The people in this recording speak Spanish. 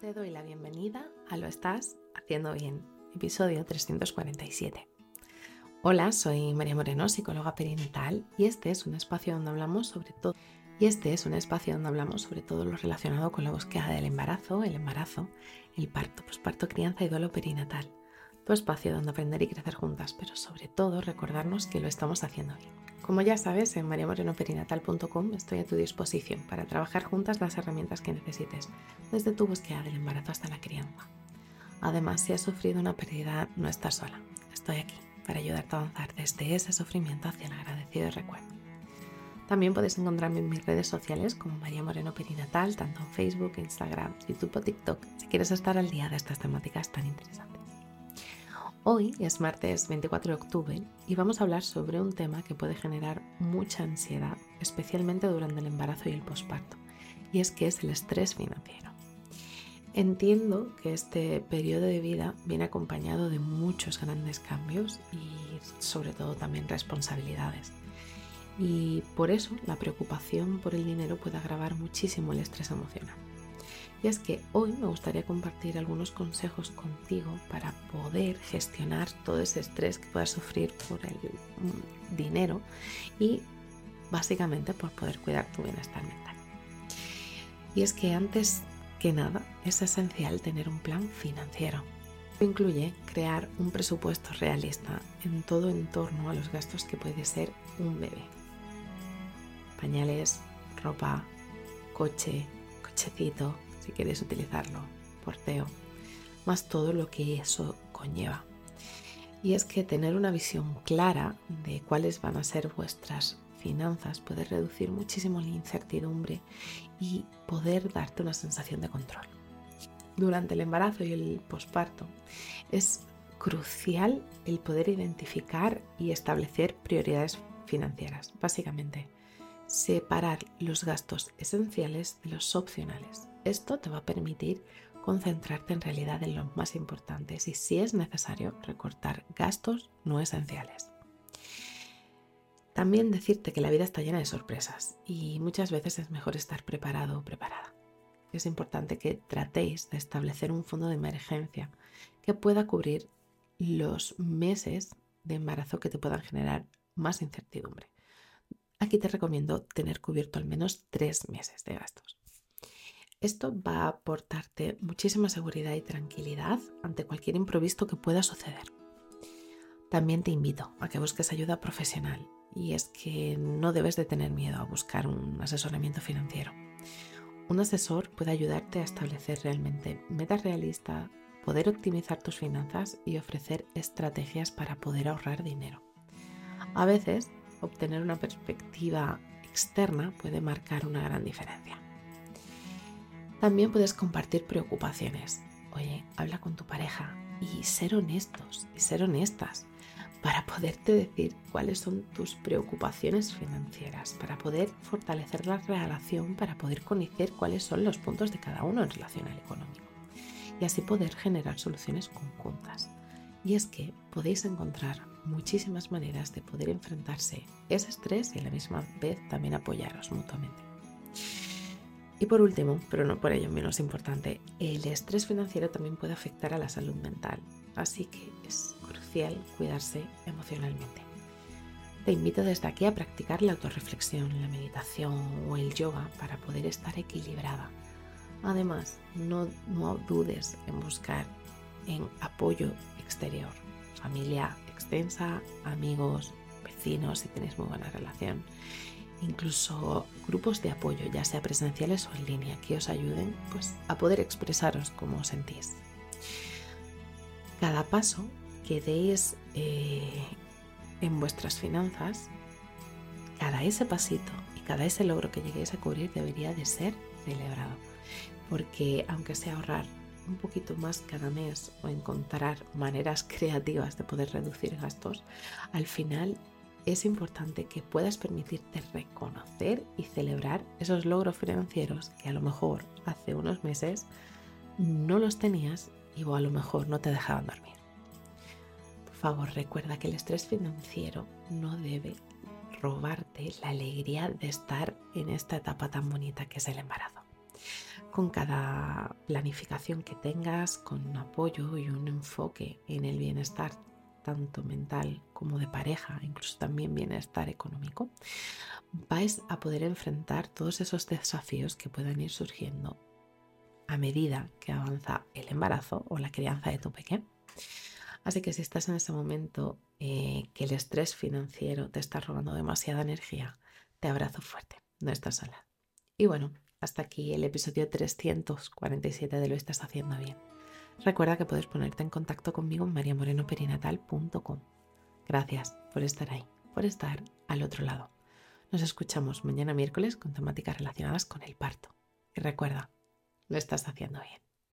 Te doy la bienvenida a Lo Estás Haciendo Bien, episodio 347. Hola, soy María Moreno, psicóloga perinatal, y este es un espacio donde hablamos sobre todo y este es un espacio donde hablamos sobre todo lo relacionado con la búsqueda del embarazo, el embarazo, el parto, posparto, crianza y duelo perinatal. Tu espacio donde aprender y crecer juntas, pero sobre todo recordarnos que lo estamos haciendo bien. Como ya sabes, en mariamorenoperinatal.com estoy a tu disposición para trabajar juntas las herramientas que necesites, desde tu búsqueda del embarazo hasta la crianza. Además, si has sufrido una pérdida, no estás sola. Estoy aquí para ayudarte a avanzar desde ese sufrimiento hacia el agradecido recuerdo. También puedes encontrarme en mis redes sociales como María Moreno Perinatal, tanto en Facebook, Instagram, YouTube o TikTok, si quieres estar al día de estas temáticas tan interesantes. Hoy es martes 24 de octubre y vamos a hablar sobre un tema que puede generar mucha ansiedad, especialmente durante el embarazo y el posparto, y es que es el estrés financiero. Entiendo que este periodo de vida viene acompañado de muchos grandes cambios y sobre todo también responsabilidades. Y por eso la preocupación por el dinero puede agravar muchísimo el estrés emocional. Y es que hoy me gustaría compartir algunos consejos contigo para poder gestionar todo ese estrés que puedas sufrir por el mm, dinero y básicamente por poder cuidar tu bienestar mental. Y es que antes que nada es esencial tener un plan financiero. Incluye crear un presupuesto realista en todo en torno a los gastos que puede ser un bebé. Pañales, ropa, coche, cochecito, si quieres utilizarlo, porteo, más todo lo que eso conlleva. Y es que tener una visión clara de cuáles van a ser vuestras finanzas puede reducir muchísimo la incertidumbre y poder darte una sensación de control. Durante el embarazo y el posparto es crucial el poder identificar y establecer prioridades financieras. Básicamente, separar los gastos esenciales de los opcionales. Esto te va a permitir concentrarte en realidad en lo más importantes y si es necesario recortar gastos no esenciales. También decirte que la vida está llena de sorpresas y muchas veces es mejor estar preparado o preparada. Es importante que tratéis de establecer un fondo de emergencia que pueda cubrir los meses de embarazo que te puedan generar más incertidumbre. Aquí te recomiendo tener cubierto al menos tres meses de gastos. Esto va a aportarte muchísima seguridad y tranquilidad ante cualquier imprevisto que pueda suceder. También te invito a que busques ayuda profesional y es que no debes de tener miedo a buscar un asesoramiento financiero. Un asesor puede ayudarte a establecer realmente metas realistas, poder optimizar tus finanzas y ofrecer estrategias para poder ahorrar dinero. A veces, obtener una perspectiva externa puede marcar una gran diferencia. También puedes compartir preocupaciones. Oye, habla con tu pareja y ser honestos y ser honestas para poderte decir cuáles son tus preocupaciones financieras, para poder fortalecer la relación, para poder conocer cuáles son los puntos de cada uno en relación al económico y así poder generar soluciones conjuntas. Y es que podéis encontrar muchísimas maneras de poder enfrentarse ese estrés y a la misma vez también apoyaros mutuamente. Y por último, pero no por ello menos importante, el estrés financiero también puede afectar a la salud mental, así que es crucial cuidarse emocionalmente. Te invito desde aquí a practicar la autorreflexión, la meditación o el yoga para poder estar equilibrada. Además, no, no dudes en buscar en apoyo exterior, familia extensa, amigos, vecinos si tenéis muy buena relación incluso grupos de apoyo, ya sea presenciales o en línea, que os ayuden pues, a poder expresaros como os sentís. Cada paso que deis eh, en vuestras finanzas, cada ese pasito y cada ese logro que lleguéis a cubrir debería de ser celebrado. Porque aunque sea ahorrar un poquito más cada mes o encontrar maneras creativas de poder reducir gastos, al final es importante que puedas permitirte reconocer y celebrar esos logros financieros que a lo mejor hace unos meses no los tenías y o a lo mejor no te dejaban dormir. Por favor, recuerda que el estrés financiero no debe robarte la alegría de estar en esta etapa tan bonita que es el embarazo. Con cada planificación que tengas, con un apoyo y un enfoque en el bienestar tanto mental como de pareja, incluso también bienestar económico, vais a poder enfrentar todos esos desafíos que puedan ir surgiendo a medida que avanza el embarazo o la crianza de tu pequeño. Así que si estás en ese momento eh, que el estrés financiero te está robando demasiada energía, te abrazo fuerte, no estás sola. Y bueno, hasta aquí el episodio 347 de Lo estás haciendo bien. Recuerda que puedes ponerte en contacto conmigo en mariamorenoperinatal.com. Gracias por estar ahí, por estar al otro lado. Nos escuchamos mañana miércoles con temáticas relacionadas con el parto. Y recuerda, lo estás haciendo bien.